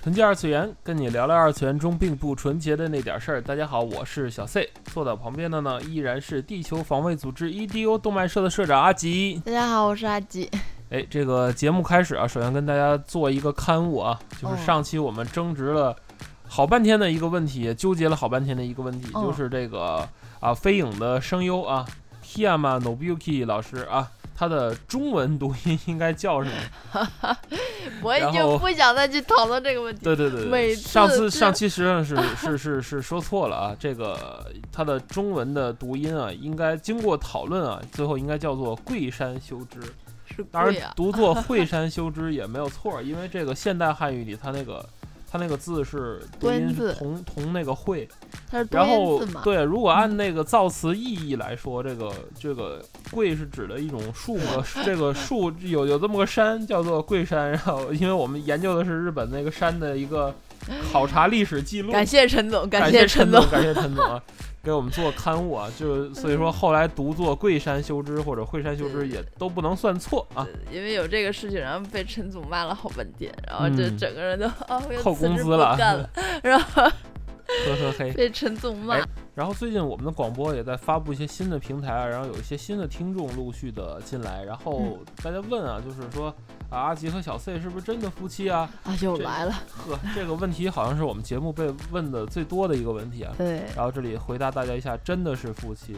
纯洁二次元，跟你聊聊二次元中并不纯洁的那点事儿。大家好，我是小 C，坐在旁边的呢依然是地球防卫组织 EDO 动漫社的社长阿吉。大家好，我是阿吉。哎，这个节目开始啊，首先跟大家做一个刊物啊，就是哦上期我们争执了好半天的一个问题，也纠结了好半天的一个问题，哦就是这个啊飞影的声优啊 Tiyama Nobuyuki 老师啊，他的中文读音应该叫什么？我已经不想再去讨论这个问题。对对对对，每次上次上期实际上是是是是说错了啊，这个它的中文的读音啊，应该经过讨论啊，最后应该叫做桂山修之。是当然读作 惠山修之也没有错，因为这个现代汉语里它那个它那个字是读音是多音字同同那个会，它是多然后音字嘛？对，如果按那个造词意义来说，这个这个桂是指的一种树木，这个树有有这么个山叫做桂山，然后因为我们研究的是日本那个山的一个考察历史记录，感谢陈总，感谢陈总，。感谢陈总啊，给我们做刊物啊，就所以说后来读作桂山修之或者惠山修之也都不能算错啊。因为有这个事情，然后被陈总骂了好半天，然后这嗯整个人都扣工资了干了，然后 呵呵嘿。被陈总骂哎。然后最近我们的广播也在发布一些新的平台啊，然后有一些新的听众陆续的进来，然后大家问啊，就是说啊，阿吉和小 C 是不是真的夫妻啊？啊，又来了，呵，这个问题好像是我们节目被问的最多的一个问题啊。对，然后这里回答大家一下，真的是夫妻。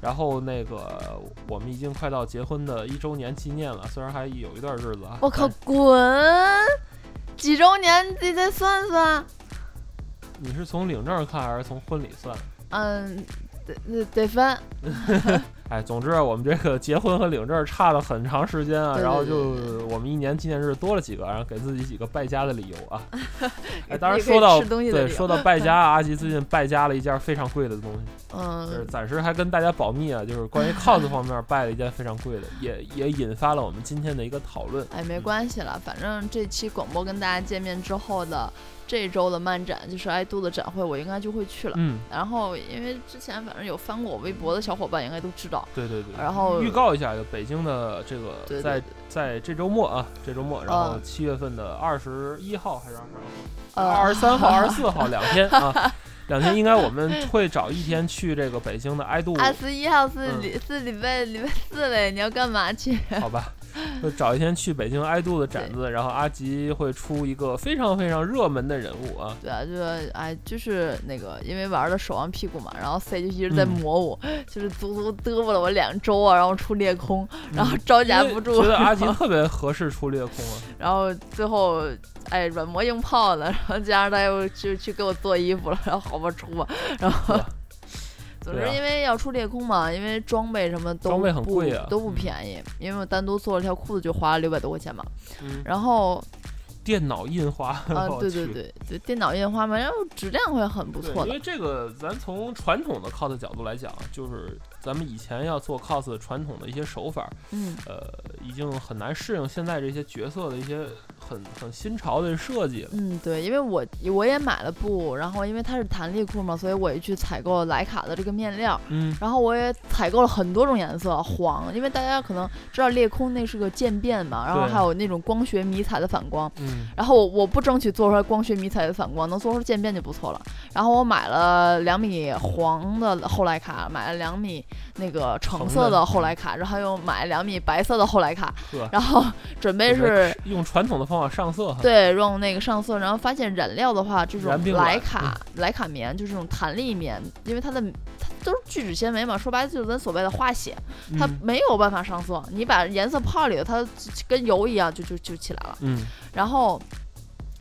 然后那个我们已经快到结婚的一周年纪念了，虽然还有一段日子啊。我靠，滚！几周年？你自己再算算。你是从领证看还是从婚礼算？嗯，得分。哎，总之啊，我们这个结婚和领证差了很长时间啊，对对然后就我们一年纪念日多了几个，然后给自己几个败家的理由啊。哎，当然说到对说到败家啊，阿吉最近败家了一件非常贵的东西，就是嗯，暂时还跟大家保密啊，就是关于 cos 方面败了一件非常贵的，也也引发了我们今天的一个讨论。哎，没关系了，反正这期广播跟大家见面之后的这周的漫展，就是爱杜的展会，我应该就会去了。嗯，然后，因为之前反正有翻过我微博的小伙伴应该都知道，对对对。然后预告一下，就北京的这个在对。在这周末啊，这周末，然后嗯七月份的二十一号还是二十二号？呃，二十三号、二十四号两天啊，两天应该我们会找一天去这个北京的爱度，二十一号是嗯。礼、是礼拜礼拜四嘞，你要干嘛去？好吧，就找一天去北京爱杜的展子，然后阿吉会出一个非常非常热门的人物啊，对啊，就是哎，就是那个，因为玩的手腕屁股嘛，然后 C 就一直在嗯磨我，就是足足嘚啵了我两周啊，然后出裂空，然后招架不住，觉得阿吉 特别合适出裂空啊，然后最后哎软磨硬泡的，然后加上他又去去给我做衣服了，然后好吧出吧，然后总之因为要出裂空嘛，因为装备什么都装备很不贵啊。都不便宜，因为我单独做了条裤子就花了六百多块钱嘛，嗯，然后电脑印花，啊。对对对对电脑印花嘛，然后质量会很不，错的，因为这个，咱从传统的 cos 角度来讲，就是咱们以前要做 cos 传统的一些手法，嗯呃，已经很难适应现在这些角色的一些很很新潮的设计了。嗯，对，因为我我也买了布，然后因为它是弹力裤嘛，所以我也去采购莱卡的这个面料，嗯，然后我也采购了很多种颜色，黄，因为大家可能知道裂空那是个渐变嘛，然后还有那种光学迷彩的反光，嗯，然后我我不争取做出来光学迷彩的反光，能做出渐变就不错了。然后我买了两米黄的后来卡，买了两米那个橙色的后来卡，然后又买两米白色的后来卡，然后 准备是用传统的方法上色。对，用那个上色，然后发现染料的话，这种燃并卵徕卡莱卡棉就是这种弹力棉，因为它的它都是聚酯纤维嘛，说白了就是咱所谓的化纤，它嗯没有办法上色。你把颜色泡里头，它跟油一样就就就起来了。嗯，然后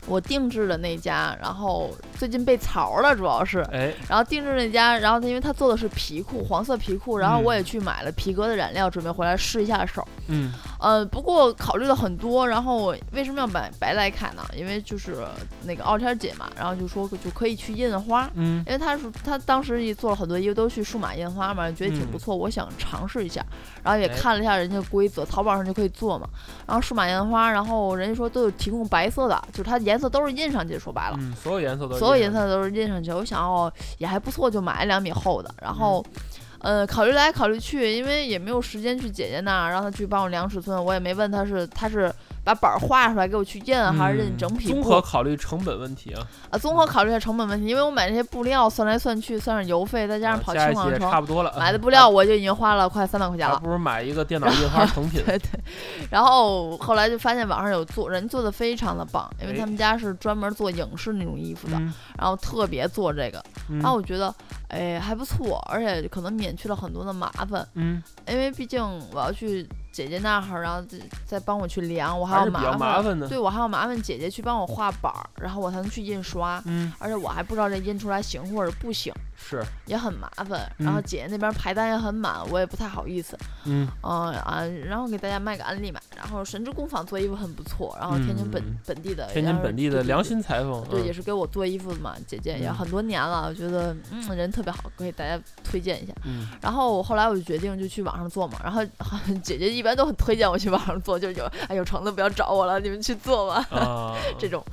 我定制的那家，然后最近被槽了，主要是。哎，然后定制那家，然后它因为他做的是皮裤，黄色皮裤，然后嗯我也去买了皮革的染料，准备回来试一下手。嗯呃，不过考虑了很多，然后我为什么要买白徕卡呢？因为就是那个傲天姐嘛，然后就说就可以去印花，嗯因为她是她当时也做了很多因为都去数码印花嘛，觉得挺嗯不错，我想尝试一下，然后也哎看了一下人家规则，淘宝上就可以做嘛。然后数码印花，然后人家说都有提供白色的，就是它颜色都是印上去，说白了。嗯，所有颜色都是所有颜色都是印上去。我想哦，也还不错，就买了两米厚的。然后，嗯呃，考虑来考虑去，因为也没有时间去姐姐那儿让她去帮我量尺寸，我也没问她是她是把板儿画出来给我去印，还是印嗯整匹布综合考虑成本问题啊，啊？综合考虑一下成本问题，因为我买这些布料算来算去，算上邮费，再加上跑啊加一起也轻纺城。差不多了。买的 布料我就已经花了快三百块钱了，还不如买一个电脑印花成品。对对，然后后来就发现网上有做，人做的非常的棒，因为哎他们家是专门做影视那种衣服的，嗯然后特别做这个，嗯然后我觉得，哎，还不错，而且可能免去了很多的麻烦，嗯，因为毕竟我要去姐姐那儿，然后再再帮我去量，我还要麻麻烦。对我还要麻烦姐姐去帮我画板儿，然后我才能去印刷，嗯，而且我还不知道这印出来行或者不行，是，也很麻烦。然后嗯姐姐那边排单也很满，我也不太好意思。嗯嗯啊，然后给大家卖个安利嘛。然后神之工坊做衣服很不错，然后天津本、嗯本地的，天津本地的良。心裁缝。对，嗯也是给我做衣服的嘛，姐姐也嗯很多年了，我觉得嗯人特别好，给大家推荐一下。嗯然后我后来我就决定就去网上做嘛，然后 姐姐一般都很推荐我去网上做，就是有哎有橙子不要找我了，你们去做吧，啊，这种，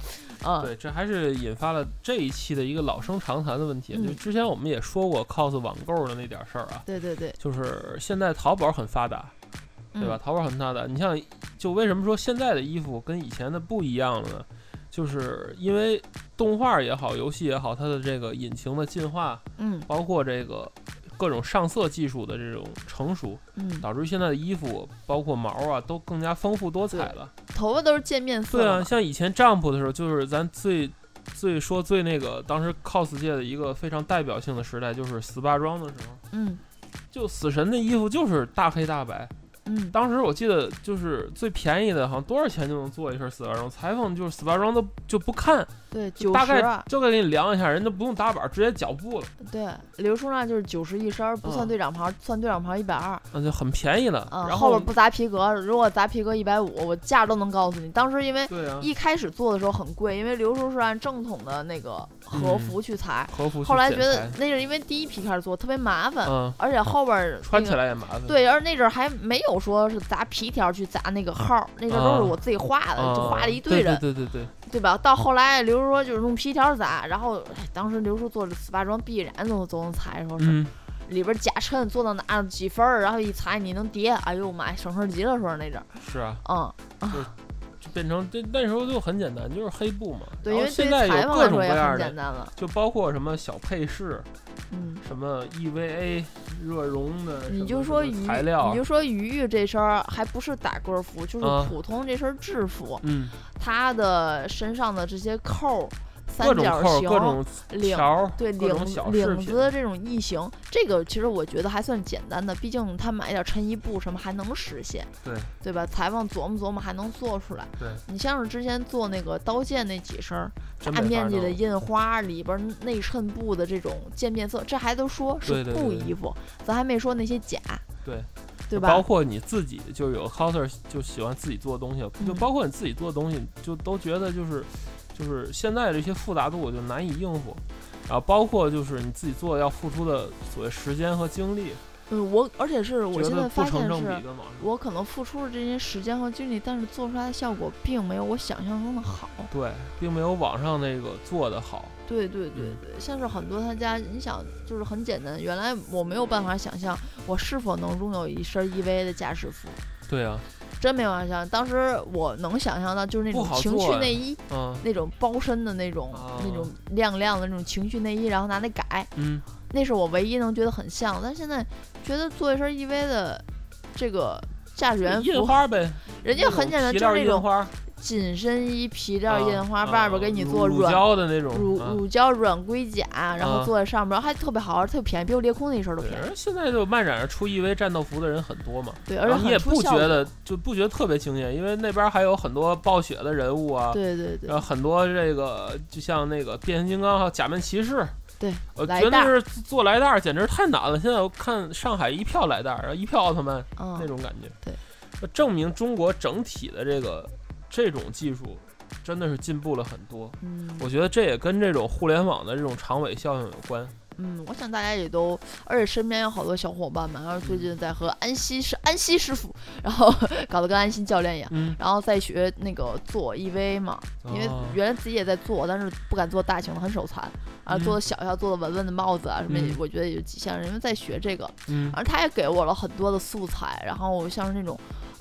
嗯，对，这还是引发了这一期的一个老生常谈的问题。嗯就之前我们也说过 cos 网购的那点事儿啊，对对对，就是现在淘宝很发达，对吧？嗯？淘宝很发达。你像，就为什么说现在的衣服跟以前的不一样了呢？就是因为动画也好，游戏也好，它的这个引擎的进化，嗯包括这个各种上色技术的这种成熟，嗯，导致现在的衣服包括毛啊都更加丰富多彩了。头发都是渐变色对啊，像以前 Jump 的时候，就是咱最最说最那个当时 cos 界的一个非常代表性的时代，就是死霸装的时候，嗯就死神的衣服就是大黑大白。嗯，当时我记得就是最便宜的，好像多少钱就能做一身死霸装，裁缝就是死霸装都就不看，对，九大概十啊，就该给你量一下，人家不用打板，直接脚布了，对，刘叔那就是九十一身儿，不算嗯队长袍，算队长袍一百二。那就很便宜了。嗯，然后后边不砸皮革，如果砸皮革一百五，我价都能告诉你。当时因为一开始做的时候很贵，因为刘叔是按正统的那个和嗯服去裁，和服后来觉得那是因为第一批开始做特别麻烦，嗯，而且后边儿穿起来也麻烦。对，而那阵儿还没有说是砸皮条去砸那个号儿，那阵儿都是啊我自己画的，就画了一啊对人，对对对对，对吧？到后来刘叔说就是用皮条砸，然后哎当时刘叔做的丝袜装必然都都能裁，说是、嗯，里边夹衬做到哪几分儿，然后一裁你能叠，哎呦妈，省事儿极了，说是那阵儿，是啊，嗯。就变成这那时候就很简单，就是黑布嘛。对，因为现在裁有各种各样的，很简单了。就包括什么小配饰，嗯，什么 EVA 热熔的你就说鱼，你就说鱼鱼这身儿还不是打歌服，就是啊普通这身制服，嗯，它的身上的这些扣各种扣儿、角形、各种对各种领领子的这种异形，这个其实我觉得还算简单的，毕竟他买点衬衣布什么还能实现，对对吧？裁缝琢磨琢磨还能做出来。对，你像是之前做那个刀剑那几身，大面积的印花，里边儿内衬布的这种渐变色，这还都说是布衣服，咱还没说那些假，对对吧？包括你自己，就有 coser 就喜欢自己做的东西，就嗯包括你自己做的东西，就都觉得就是就是现在这些复杂度我就难以应付，然后包括就是你自己做要付出的所谓时间和精力，嗯，我而且是我觉现在发现得不成正比是，跟网上。我可能付出了这些时间和精力，但是做出来的效果并没有我想象中的好。对，并没有网上那个做的好。对对对嗯对，像是很多他家，你想就是很简单，原来我没有办法想象我是否能拥有一身 EVA 的驾驶服，对啊，真没法想。当时我能想象到就是那种情趣内衣，嗯。那种包身的那种、那种亮亮的那种情趣内衣，然后拿那改，嗯，那是我唯一能觉得很像。但现在觉得做一身 EVA 的这个驾驶员印服，花呗，人家很简单，就是那种紧身衣、皮料啊印花，啊外边给你做乳胶的那种啊乳乳胶软硅甲，然后啊坐在上面，还特别好玩，特别便宜，比我裂空那一身都，便宜。而现在就漫展上出 EV 战斗服的人很多嘛，对，而且你也不。觉得就不觉得特别惊艳，因为那边还有很多暴雪的人物啊，对对对然后很多这个就像那个变形金刚还有假面骑士，对，我来袋儿觉得是做来袋儿简直太难了。现在我看上海一票来袋儿，然后一票奥特曼那嗯，种感觉。对，证明中国整体的这个这种技术真的是进步了很多。嗯我觉得这也跟这种互联网的这种长尾效应有关。嗯，我想大家也都，而且身边有好多小伙伴们，然后最近在和安西是安西师傅，然后 搞得跟安心教练一样，嗯，然后在学那个做 EV 嘛，因为哦原来自己也在做，但是不敢做大型的，很手残，啊，嗯做的小小做的文文的帽子啊什么嗯，我觉得有几项，因为在学这个，嗯然后他也给我了很多的素材，然后像是那种。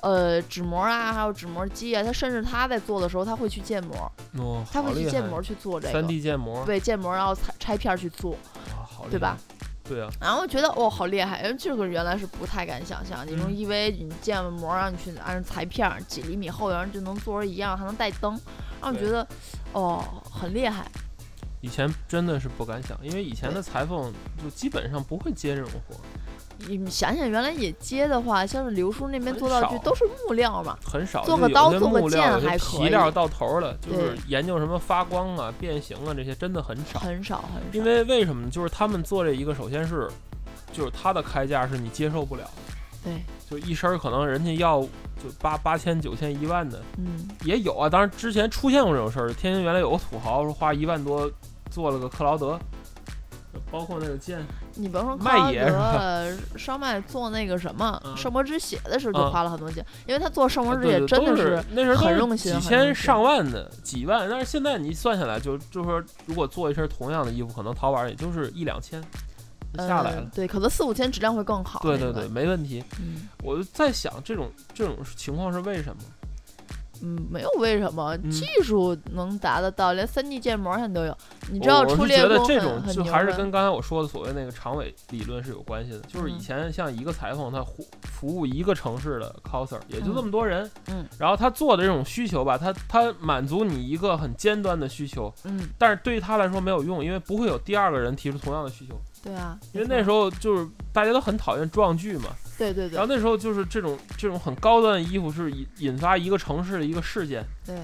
呃，纸膜啊，还有纸膜机啊，他甚至他在做的时候，他会去建模，哦，他会去建模去做这个，三 D 建模，对，建模然后拆拆片儿去做，对吧？对啊，然后觉得哦，好厉害，因为这个原来是不太敢想象。你用嗯 EV，你建了模，让你去按裁片儿，几厘米厚，然后就能做成一样，还能带灯，让我对觉得哦，很厉害。以前真的是不敢想，因为以前的裁缝就基本上不会接这种活儿，你想想，原来也接的话，像是刘叔那边做道具都是木料嘛，很少。做个刀做个剑还可以皮料到头了，就是研究什么发光啊、变形啊这些真的很少。很少很少。因为为什么？就是他们做这一个，首先是，就是他的开价是你接受不了的，对，就一身儿可能人家要就八八千、九千、一万的嗯，也有啊。当然之前出现过这种事儿，天津原来有个土豪说花一万多做了个克劳德，包括那个剑，你甭说克麦劳爷是吧德、烧麦做那个什么嗯圣魔之血的时候就嗯花了很多钱，因为他做圣魔之血真的是那时候很都用心几千上万的几万，但是现在你算下来就就说，如果做一身同样的衣服，可能淘宝也就是一两千下来了。呃对，可能四五千质量会更好。对对对，没问题。嗯我就在想，这种这种情况是为什么？嗯，没有为什么，嗯技术能达得到，连三 D 建模现在都有。你知我道我是觉得出猎工这种就还是跟刚才我说的所谓那个长尾理论是有关系的。就是以嗯前像一个裁缝，他服服务一个城市的 coser，也就这么多人，嗯然后他做的这种需求吧，他他满足你一个很尖端的需求，嗯，但是对于他来说没有用，因为不会有第二个人提出同样的需求。对啊，因为那时候候就是大家都很讨厌壮剧嘛，对对对。然后那时候就是这种这种很高端的衣服是引引发一个城市的一个事件，对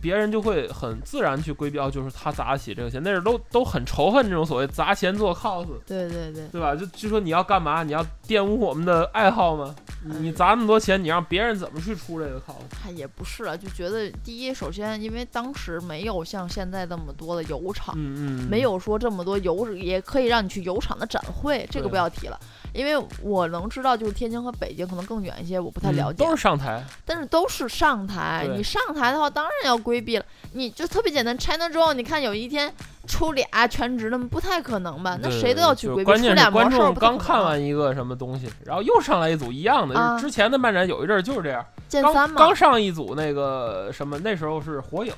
别人就会很自然去规避，哦，就是他砸得起这个钱，那时候都都很仇恨这种所谓砸钱做 cos，对对对，对吧？就就说你要干嘛？你要玷污我们的爱好吗？你砸那么多钱，你让别人怎么去出这个 cos？他也不是啊，就觉得第一，首先因为当时没有像现在这么多的油厂。嗯嗯，没有说这么多油，也可以让你去油厂的展会，这个不要提了。因为我能知道，就是天津和北京可能更远一些，我不太嗯了解。都是上台，但是都是上台，你上台的话，当然要规避了。你就特别简单，China Joe，你看有一天出俩全职的，不太可能吧？那谁都要去规避。观众刚看完一个什么东西，然后又上来一组一样的，啊就是之前的漫展有一阵儿就是这样，剑三嘛，刚刚上一组那个什么，那时候是火影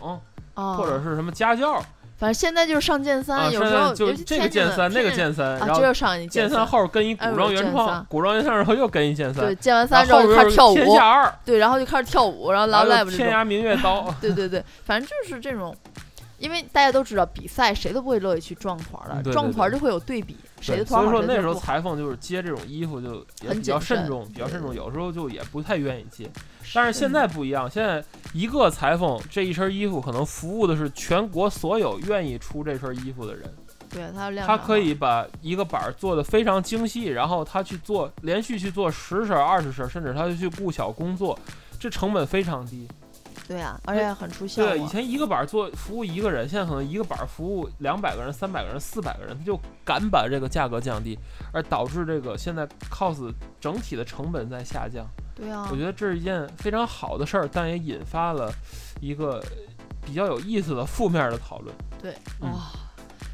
啊，或者是什么家教反正现在就是上剑三，啊，有时候就这个剑三，那个剑三，啊，然后上一剑三，后跟一古哎装原创，古装原创然后又跟一剑三对，，剑完然三之后开始跳舞，天下二，对，然后就开始跳舞，然后 live，天涯明月刀，对对对，反正就是这种。因为大家都知道，比赛谁都不会乐意去撞团的，嗯对对对撞团就会有对比，谁的对，所以说那时候。裁缝就是接这种衣服就比较慎慎重，比较慎重，有时候就也不太愿意接。但是现在不一样，现在一个裁缝这一身衣服可能服务的是全国所有愿意出这身衣服的人，对他量他可以把一个板儿做的非常精细，然后他去做连续去做十身、二十身，甚至他就去雇小工作，这成本非常低。对啊，而且很出效果。对，以前一个板儿做服务一个人，现在可能一个板儿服务两百个人、三百个人、四百个人，他就敢把这个价格降低，而导致这个现在 cos 整体的成本在下降。对啊我，觉得这是一件非常好的事儿，但也引发了一个比较有意思的负面的讨论。对嗯哇，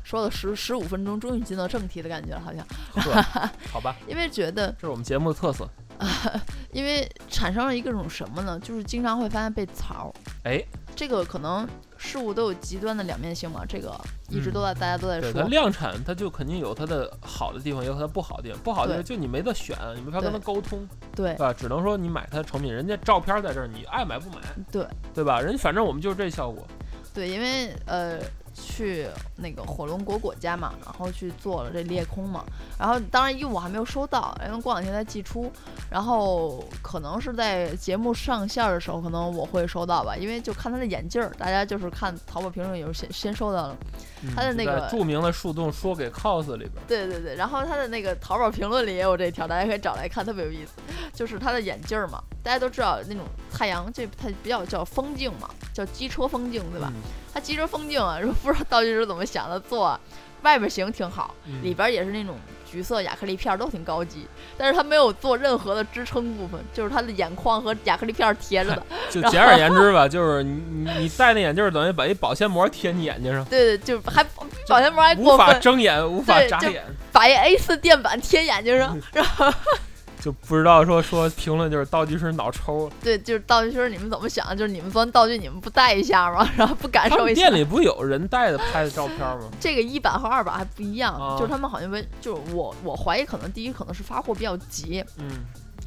说了十十五分钟，终于进到正题的感觉了，好像。呵，好吧，因为觉得，这是我们节目的特色。因为产生了一个种什么呢？就是经常会发现被槽。哎，这个可能事物都有极端的两面性嘛，这个一直都在、大家都在说它。量产，它就肯定有它的好的地方，也有它不好的地方。不好的地方就你没得选，你没法跟它沟通，对对吧？只能说你买它的成品，人家照片在这儿，你爱买不买，对对吧？人家反正我们就是这效果。对，因为呃，去那个火龙果果家嘛，然后去做了这裂空嘛，然后当然因为我还没有收到，因为过两天才寄出，然后可能是在节目上线的时候，可能我会收到吧，因为就看他的眼镜儿，大家就是看淘宝评论有先先收到了，嗯它的那个著名的树洞说给 cos 里边儿，对对对，然后他的那个淘宝评论里也有这条，大家可以找来看，特别有意思。就是他的眼镜儿嘛，大家都知道那种太阳，这它比较叫风镜嘛，叫机车风镜，对吧？嗯它机车风镜啊，如果不知道道具是怎么想的做，外边型挺好，嗯。里边也是那种橘色亚克力片儿，都挺高级，但是它没有做任何的支撑部分，就是它的眼眶和亚克力片儿贴着的。就简而言之吧，就是你你你戴那眼镜儿等于把一保鲜膜贴你眼睛上，对对，就还保鲜膜还无法，睁眼，无法眨眼，把一 A 四垫板贴眼睛上，就不知道说说评论就是道具师脑抽。对，就是道具师你们怎么想？就是你们做完道具你们不带一下吗？然后不感受一下店？里不有人带的拍的照片吗？这个一版和二版还不一样，啊就是他们好像为，就是我我怀疑可能第一可能是发货比较急，嗯，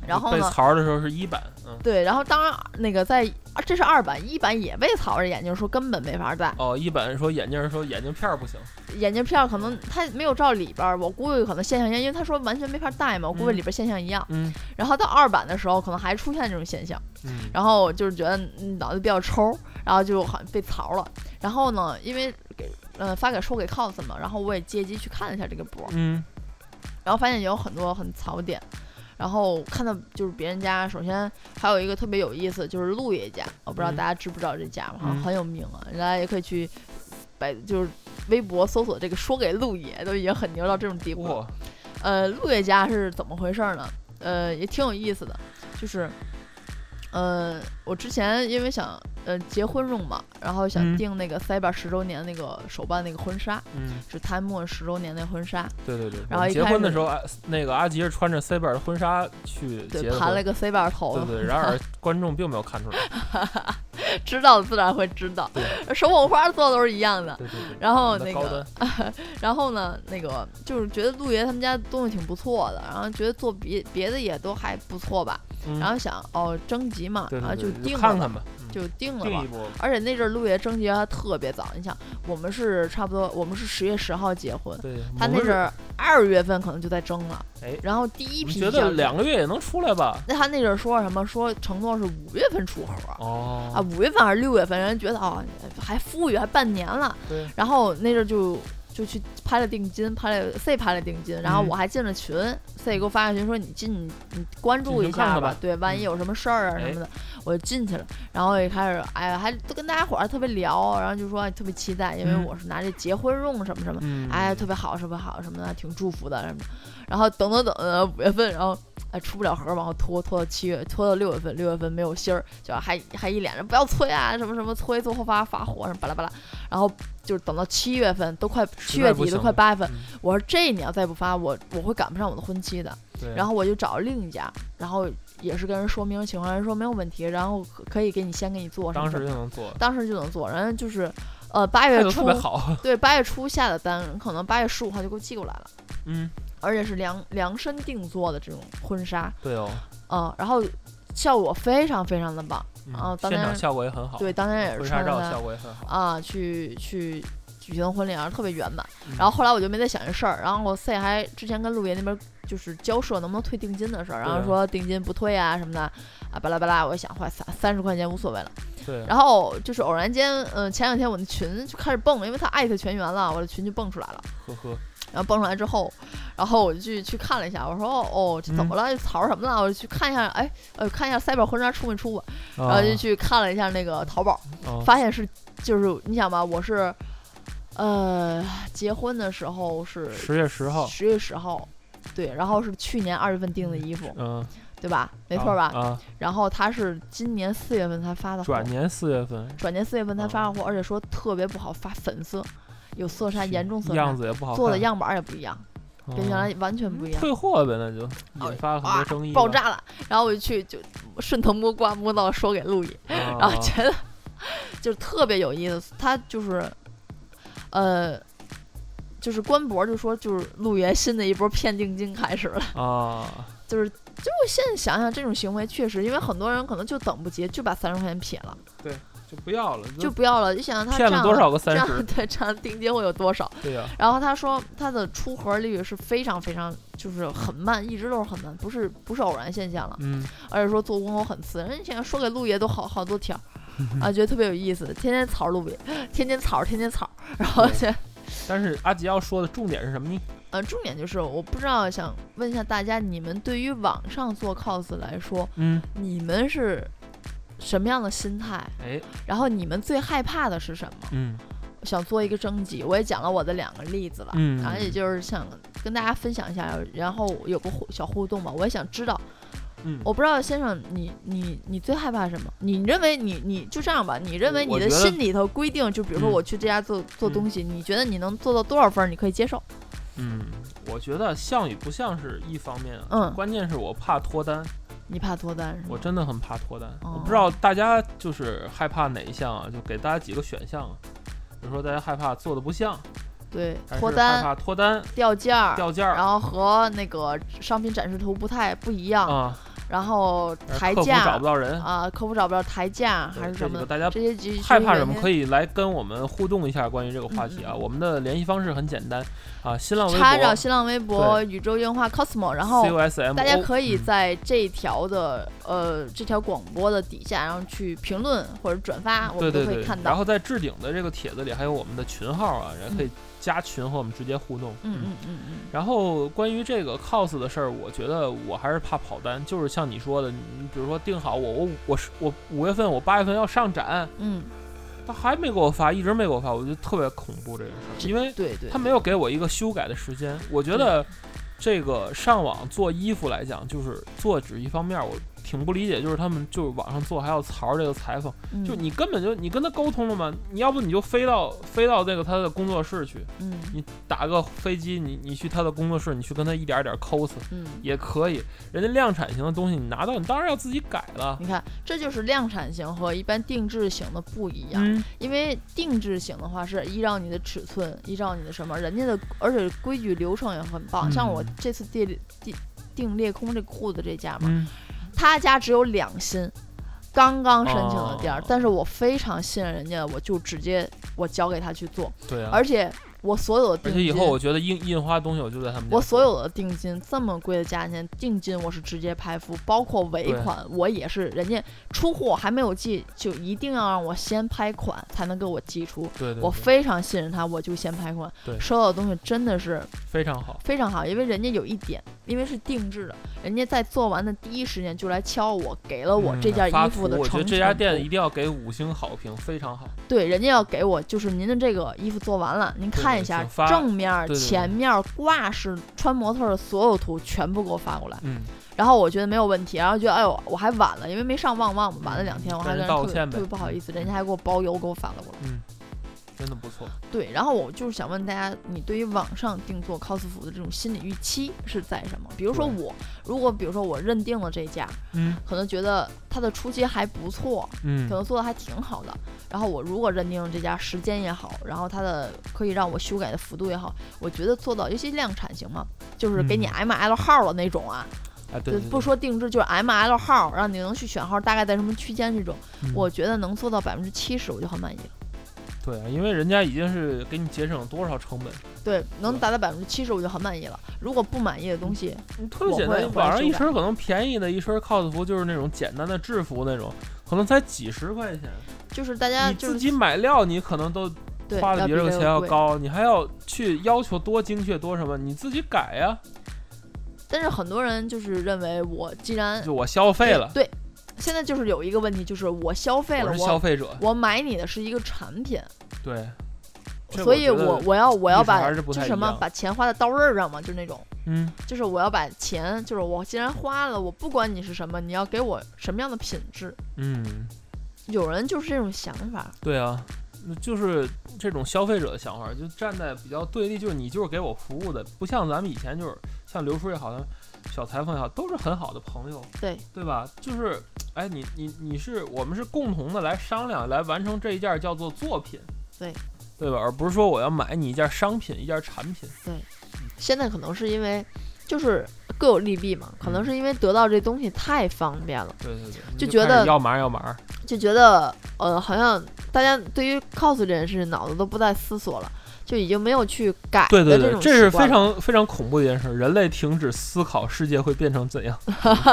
然后呢，被槽的时候是一版，嗯，对，然后当然那个在啊这是二版，一版也被槽着眼镜说根本没法戴，哦，一版说眼镜儿说眼镜片儿不行，眼镜片儿可能它没有照里边儿，我估计可能现象一样，因为他说完全没法戴嘛，我估计嗯。里边儿现象一样。嗯。然后到二版的时候，可能还出现这种现象，嗯，然后就是觉得嗯脑袋比较抽，然后就好像被槽了。然后呢，因为给呃发给说给 cos 嘛，然后我也借机去看了一下这个博，嗯。然后发现有很多很槽点。然后看到就是别人家，首先还有一个特别有意思，就是陆爷家，我不知道嗯大家知不知道这家，好像嗯很有名啊，大家也可以去百就是微博搜索这个说给陆爷，都已经很牛到这种地步了。呃，陆爷家是怎么回事呢？呃，也挺有意思的，就是，呃，我之前因为想呃结婚用嘛，然后想嗯。订那个 Cyber 十周年那个手办那个婚纱，嗯，是 Time 十周年那婚纱，对对对，然后一开始婚的时候，啊那个阿吉是穿着 C 本的婚纱去对结，盘了个 Cyber 头，对对，然而 观众并没有看出来，知道的自然会知道，手捧花做的都是一样的。对对对，然后那个端，然后呢，那个就是觉得陆爷他们家东西挺不错的，然后觉得做别别的也都还不错吧，嗯。然后想哦征集嘛，对然后对对，定了吧看看吧，嗯就定了嘛定一。波，而且那阵儿陆爷征集还特别早，你想我们是差不多，我们是十月十号结婚，他那阵儿二月份可能就在征了，哎然后第一我们觉得两个月也能出来吧？那他那阵儿说什么？说承诺是五月份出盒。哦，啊，五月份还是六月份，人家觉得哦，还富裕，还半年了。对，然后那阵儿就就去拍了定金，拍了 C 拍了定金，然后嗯我还进了群、c 给我发个群说你进你你关注一下吧对，万一嗯有什么事儿啊什哎么的，我就进去了。然后一开始，哎呀，还都跟大家伙儿特别聊，然后就说、哎特别期待，因为嗯我是拿这结婚用什么什么，嗯，哎，特别好，特别好什么的，挺祝福的什么的。然后等等等等五月份，然后哎出不了盒，往后拖拖到七月，拖到六月份，六月份没有信儿，就还还一脸着不要催啊，什么什么催，最后发发火什么巴拉巴拉。然后就是等到七月份，都快七月底了快八月份，嗯我说这你要再不发，我我会赶不上我的婚期的。然后我就找了另一家，然后也是跟人说明情况，人说没有问题，然后可可以给你先给你做什么当时就能做，当时就能做，然后就是。呃，八月初对，八月初下的单，可能八月十五号就给我寄过来了。嗯，而且是量量身定做的这种婚纱，对哦，嗯，然后效果非常非常的棒，嗯啊当现场效果也很好，对，当天也是婚纱照效果也很好，啊去去举行婚礼，然后特别圆满。嗯然后后来我就没再想这事儿，然后我 C 还之前跟陆爷那边就是交涉能不能退定金的事儿，然后说定金不退啊什么的，啊巴拉巴拉，我想花三三十块钱无所谓了。对，然后就是偶然间，嗯、前两天我的群就开始蹦，因为他艾特全员了，我的群就蹦出来了。呵呵，然后蹦出来之后，然后我就去去看了一下，我说哦哦，这怎么了？槽什么了？我就去看一下，哎，呃，看一下 Cyber 婚纱出没出吧。然后就去看了一下那个淘宝，哦发现是就是你想吧，我是呃结婚的时候是十月十号，十月十号，对，然后是去年二月份订的衣服，嗯，对吧？没错吧？啊，然后他是今年四月份才发的货，转年四月份，转年四月份才发的货，而且说特别不好发粉色，有色差，严重色差，样子也不好，做的样板也不一样，哦跟原来完全不一样。退货呗，那就哦引发了很多争议，爆，炸了，然后我就去就顺藤摸瓜摸到说给陆爷，然然后觉得就是特别有意思。他就是，呃，就是官博就说就是陆爷新的一波骗定金开始了，啊，就是就我现在想想这种行为确实，因为很多人可能就等不及，就把三十块钱撇了。对。就不要了，就不要了。你想想他骗了多少个三十？对，这样定金会有多少？对呀、然后他说他的出盒率是非常非常就是很慢，一直都是很慢，不是不是偶然现象了，嗯，而且说做工都很次。人家想说给陆爷都好好多条儿 啊，觉得特别有意思，天天草陆爷，天天草天天草，然后对现但是阿吉要说的重点是什么呢？呃重点就是我不知道想问一下大家，你们对于网上做 cos 来说，嗯，你们是什么样的心态？哎，然后你们最害怕的是什么？嗯。想做一个征集，我也讲了我的两个例子了，嗯。然后也就是想跟大家分享一下，然后有个互小互动嘛，我也想知道，嗯，我不知道先生你你你最害怕什么？你认为你你就这样吧，你认为你的心里头规定，就比如说嗯。我去这家做做嗯。东西，你觉得你能做到多少分儿，你可以接受？嗯，我觉得像与不像是一方面啊，嗯。关键是我怕脱单，你怕脱单是吗？我真的很怕脱单。哦我不知道大家就是害怕哪一项啊？就给大家几个选项啊。比如说大家害怕做的不像，对脱单害脱单怕脱单掉价，掉价儿然后和那个商品展示图不太不一样，啊，然后抬客服价找不到人，啊，客服找不到抬价还是什么大家这些几害怕什么？可以以来跟我们互动一下关于这个话题啊。我们的联系方式很简单啊，新浪微博查找新浪微博宇宙樱花 cosmo，然后 COSMO，大家可以嗯在这条的、呃这条广播的底下，然后去评论或者转发，我们都可以看到。然后在置顶的这个帖子里还有我们的群号啊，人可以加群和我们直接互动。嗯嗯。嗯嗯，然后关于这个 cos 的事儿，我觉得我还是怕跑单，就是像你说的，你比如说定好我我我是我五月份我八月份要上展，嗯，他还没给我发，一直没给我发，我觉得特别恐怖这个事儿，因为对对，他没有给我一个修改的时间。我觉得这个上网做衣服来讲，就是做只一方面，我挺不理解，就是他们就是网上做还要槽这个裁缝，嗯就你根本就你跟他沟通了吗？你要不你就飞到飞到这个他的工作室去，嗯你打个飞机，你你去他的工作室，你去跟他一点儿点抠死嗯，也可以。人家量产型的东西你拿到，你当然要自己改了。你看，这就是量产型和一般定制型的不一样。嗯，因为定制型的话是依照你的尺寸，依照你的什么，人家的而且规矩流程也很棒。像我嗯这次订订订裂空这裤子这家嘛，嗯，他家只有两新，刚刚申请的店儿，哦但是我非常信任人家，我就直接我交给他去做，对啊。而且我所有的定金，而且以后我觉得印印花东西我就在他们家。我所有的定金这么贵的价钱，定金我是直接拍付，包括尾款我也是，人家出货还没有寄，就一定要让我先拍款才能给我寄出。对对，对我非常信任他，我就先拍款。对收到的东西真的是非常好。非常好，因为人家有一点，因为是定制的，人家在做完的第一时间就来敲我，给了我这件衣服的图我觉得这家店一定要给五星好评，非常好。对，人家要给我，就是您的这个衣服做完了，您看一下正面儿、对对对前面儿、挂式、穿模特儿的所有图全部给我发过来，嗯，然后我觉得没有问题，然后觉得哎呦我还晚了，因为没上旺旺嘛，晚了两天，我还特别特别不好意思，人家还给我包邮给我发了过来。嗯，真的不错。对，然后我就是想问大家，你对于网上定做 cos 服的这种心理预期是在什么？比如说我，如果比如说我认定了这家，嗯可能觉得它的初期还不错，可嗯能做的还挺好的。然后我如果认定了这家时间也好，然后它的可以让我修改的幅度也好，我觉得做到，尤其量产型嘛，就是给你嗯 M L 号的那种啊，啊，对就对对不说定制，就是 M L 号，让你能去选号，大概在什么区间这种，嗯我觉得能做到百分之七十，我就很满意了。对啊，因为人家已经是给你节省了多少成本。对，能达到百分之七十，我就很满意了。如果不满意的东西，你特别简单，网上一身可能便宜的一身 cos 服就是那种简单的制服那种，可能才几十块钱。就是大家你自己买料，你可能都花的比这个钱要。高，你还要去要求多精确多什么，你自己改呀。但是很多人就是认为我既然就我消费了，对，现在就是有一个问题，就是我消费了，我是消费者，我买你的是一个产品，对。所以我我要我要把就什么把钱花在刀刃上嘛，就那种，嗯，就是我要把钱，就是我既然花了，我不管你是什么，你要给我什么样的品质。嗯，有人就是这种想法，对啊，那就是这种消费者的想法，就站在比较对立，就是你就是给我服务的，不像咱们以前就是像刘叔也好，像小裁缝也好，都是很好的朋友，对对吧？就是，哎，你你你是我们是共同的来商量，来完成这一件叫做作品，对对吧？而不是说我要买你一件商品，一件产品。对现在可能是因为就是各有利弊嘛。可能是因为得到这东西太方便了，对对对，就觉得要码要码，就觉得呃，好像大家对于 cos 这件事情脑子都不再思索了，就已经没有去改对对对，的这种这是非常非常恐怖的一件事，人类停止思考世界会变成怎样。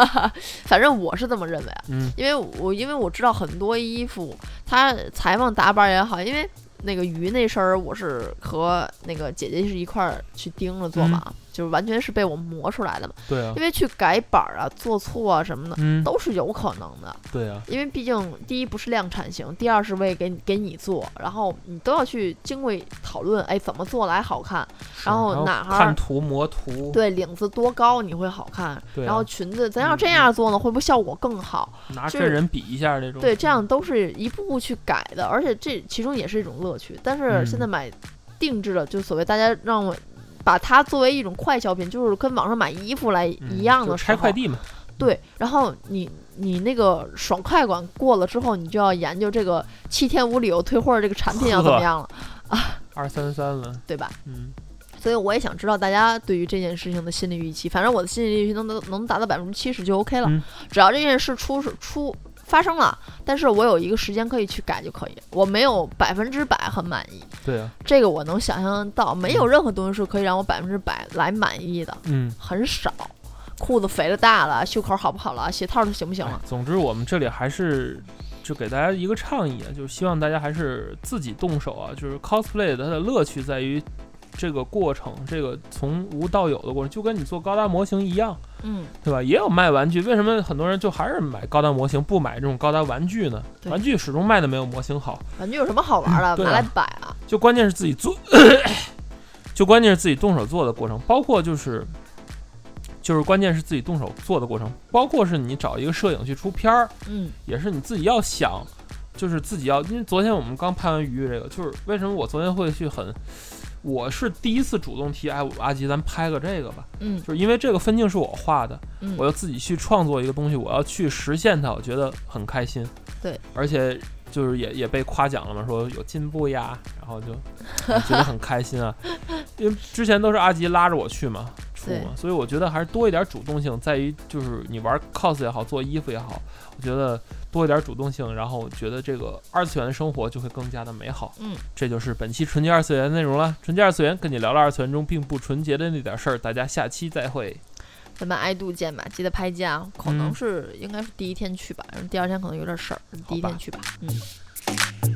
反正我是这么认为啊，嗯因为我因为我知道很多衣服，它裁缝打板也好，因为那个鱼那身儿，我是和那个姐姐是一块儿去盯着做嘛，就是完全是被我磨出来的嘛。对啊因，为去改板儿啊、做错啊什么的，嗯，都是有可能的。对啊，因为毕竟第一不是量产型，第二是为给你给你做，然后你都要去经过讨论，哎，怎么做来好看？然后哪哈看图磨图，对，领子多高你会好看？对啊然后裙子咱要嗯这样做呢，会不会效果更好？拿真人比一下这种，对，这样都是一步步去改的，而且这其中也是一种乐趣。但是现在嗯买定制的，就所谓大家让我把它作为一种快消品，就是跟网上买衣服来嗯一样的时候，拆快递嘛，对，然后你你那个爽快感过了之后，你就要研究这个七天无理由退货这个产品要怎么样了啊，二三三了，对吧？嗯，所以我也想知道大家对于这件事情的心理预期。反正我的心理预期能能能达到百分之七十就 OK 了，嗯只要这件事出是出发生了，但是我有一个时间可以去改就可以。我没有百分之百很满意，对啊，这个我能想象到，没有任何东西是可以让我百分之百来满意的，嗯。很少。裤子肥了大了，袖口好不好了，鞋套行不行了？哎总之，我们这里还是就给大家一个倡议啊，就是希望大家还是自己动手啊。就是 cosplay 它的乐趣在于这个过程，这个从无到有的过程，就跟你做高达模型一样，嗯，对吧？也有卖玩具，为什么很多人就还是买高达模型，不买这种高达玩具呢？玩具始终卖的没有模型好，玩具有什么好玩的，拿来摆啊。就关键是自己做，就关键是自己动手做的过程，包括就是。就是关键是自己动手做的过程，包括是你找一个摄影去出片儿，嗯也是你自己要想，就是自己要，因为昨天我们刚拍完鱼这个，就是为什么我昨天会去很，我是第一次主动提，哎，阿吉咱拍个这个吧，嗯就是因为这个分镜是我画的，嗯，我要自己去创作一个东西，我要去实现它，我觉得很开心。对，而且就是也也被夸奖了嘛，说有进步呀，然后就哎 觉得很开心啊。因为之前都是阿吉拉着我去嘛，所以我觉得还是多一点主动性，在于就是你玩 cos 也好，做衣服也好，我觉得多一点主动性，然后我觉得这个二次元的生活就会更加的美好。嗯，这就是本期纯洁二次元的内容了。纯洁二次元跟你聊了二次元中并不纯洁的那点事儿，大家下期再会。咱们爱度见吧，记得拍假，可能嗯是应该是第一天去吧，然后第二天可能有点事儿，第一天去吧。嗯。